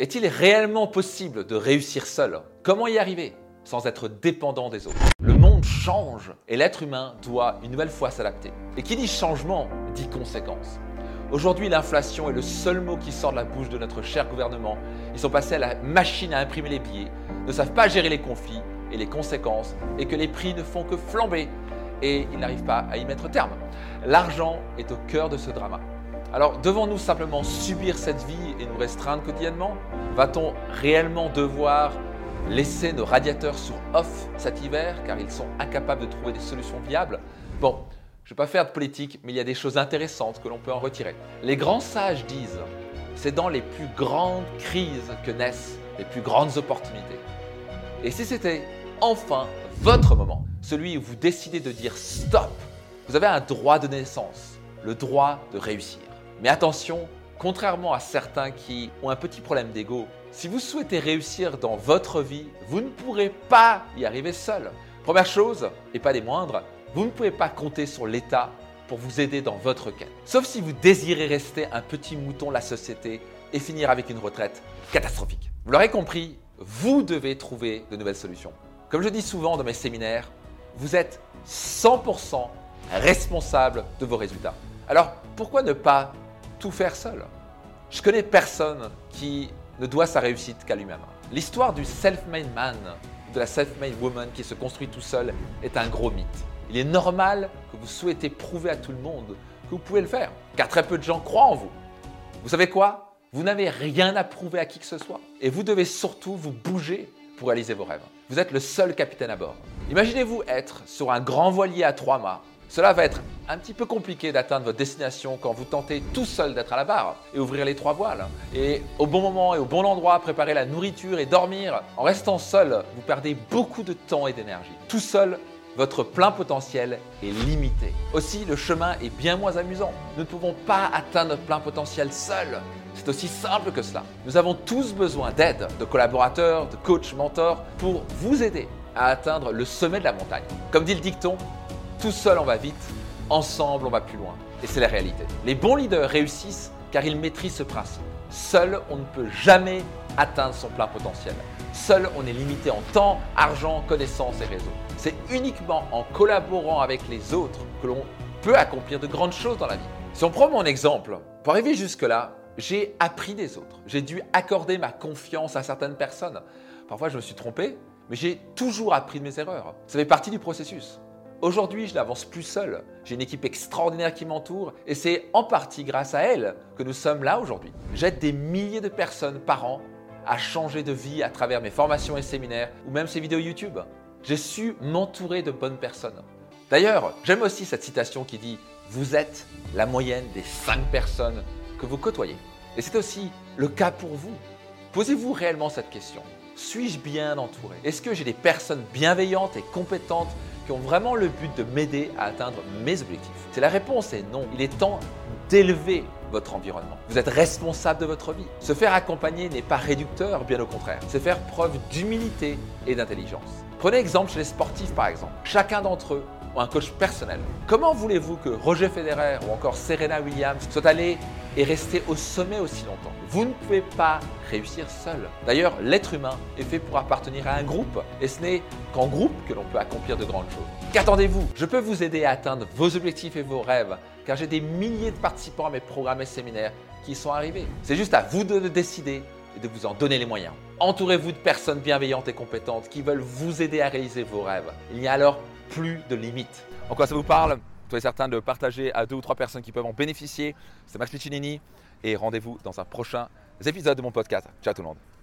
Est-il réellement possible de réussir seul? Comment y arriver sans être dépendant des autres? Le monde change et l'être humain doit une nouvelle fois s'adapter. Et qui dit changement dit conséquence. Aujourd'hui, l'inflation est le seul mot qui sort de la bouche de notre cher gouvernement. Ils sont passés à la machine à imprimer les billets, ne savent pas gérer les conflits et les conséquences, et que les prix ne font que flamber, et ils n'arrivent pas à y mettre terme. L'argent est au cœur de ce drama. Alors devons-nous simplement subir cette vie et nous restreindre quotidiennement? Va-t-on réellement devoir laisser nos radiateurs sur off cet hiver car ils sont incapables de trouver des solutions viables? Bon, je ne vais pas faire de politique, mais il y a des choses intéressantes que l'on peut en retirer. Les grands sages disent, c'est dans les plus grandes crises que naissent les plus grandes opportunités. Et si c'était enfin votre moment, celui où vous décidez de dire stop, vous avez un droit de naissance, le droit de réussir. Mais attention, contrairement à certains qui ont un petit problème d'ego, si vous souhaitez réussir dans votre vie, vous ne pourrez pas y arriver seul. Première chose, et pas des moindres, vous ne pouvez pas compter sur l'État pour vous aider dans votre quête. Sauf si vous désirez rester un petit mouton de la société et finir avec une retraite catastrophique. Vous l'aurez compris, vous devez trouver de nouvelles solutions. Comme je dis souvent dans mes séminaires, vous êtes 100% responsable de vos résultats. Alors pourquoi ne pas tout faire seul. Je connais personne qui ne doit sa réussite qu'à lui-même. L'histoire du self-made man, de la self-made woman qui se construit tout seul est un gros mythe. Il est normal que vous souhaitez prouver à tout le monde que vous pouvez le faire, car très peu de gens croient en vous. Vous savez quoi? Vous n'avez rien à prouver à qui que ce soit, et vous devez surtout vous bouger pour réaliser vos rêves. Vous êtes le seul capitaine à bord. Imaginez-vous être sur un grand voilier à trois mâts cela va être un petit peu compliqué d'atteindre votre destination quand vous tentez tout seul d'être à la barre et ouvrir les trois voiles. Et au bon moment et au bon endroit, préparer la nourriture et dormir. En restant seul, vous perdez beaucoup de temps et d'énergie. Tout seul, votre plein potentiel est limité. Aussi, le chemin est bien moins amusant. Nous ne pouvons pas atteindre notre plein potentiel seul. C'est aussi simple que cela. Nous avons tous besoin d'aide, de collaborateurs, de coachs, mentors pour vous aider à atteindre le sommet de la montagne. Comme dit le dicton, tout seul, on va vite. Ensemble, on va plus loin. Et c'est la réalité. Les bons leaders réussissent car ils maîtrisent ce principe. Seul, on ne peut jamais atteindre son plein potentiel. Seul, on est limité en temps, argent, connaissances et réseaux. C'est uniquement en collaborant avec les autres que l'on peut accomplir de grandes choses dans la vie. Si on prend mon exemple, pour arriver jusque-là, j'ai appris des autres. J'ai dû accorder ma confiance à certaines personnes. Parfois, je me suis trompé, mais j'ai toujours appris de mes erreurs. Ça fait partie du processus. Aujourd'hui, je n'avance plus seul. J'ai une équipe extraordinaire qui m'entoure et c'est en partie grâce à elle que nous sommes là aujourd'hui. J'aide des milliers de personnes par an à changer de vie à travers mes formations et séminaires ou même ces vidéos YouTube. J'ai su m'entourer de bonnes personnes. D'ailleurs, j'aime aussi cette citation qui dit Vous êtes la moyenne des 5 personnes que vous côtoyez. Et c'est aussi le cas pour vous. Posez-vous réellement cette question. Suis-je bien entouré? Est-ce que j'ai des personnes bienveillantes et compétentes qui ont vraiment le but de m'aider à atteindre mes objectifs C'est la réponse est non. Il est temps d'élever votre environnement. Vous êtes responsable de votre vie. Se faire accompagner n'est pas réducteur, bien au contraire. C'est faire preuve d'humilité et d'intelligence. Prenez exemple chez les sportifs par exemple. Chacun d'entre eux ont un coach personnel. Comment voulez-vous que Roger Federer ou encore Serena Williams soient allés et restés au sommet aussi longtemps Vous ne pouvez pas réussir seul. D'ailleurs, l'être humain est fait pour appartenir à un groupe et ce n'est qu'en groupe que l'on peut accomplir de grandes choses. Qu'attendez-vous? Je peux vous aider à atteindre vos objectifs et vos rêves car j'ai des milliers de participants à mes programmes et séminaires qui sont arrivés. C'est juste à vous de décider et de vous en donner les moyens. Entourez-vous de personnes bienveillantes et compétentes qui veulent vous aider à réaliser vos rêves. Il n'y a alors plus de limites. En quoi ça vous parle? Soyez certain de partager à deux ou trois personnes qui peuvent en bénéficier. C'est Max Piccinini et rendez-vous dans un prochain épisode de mon podcast. Ciao tout le monde.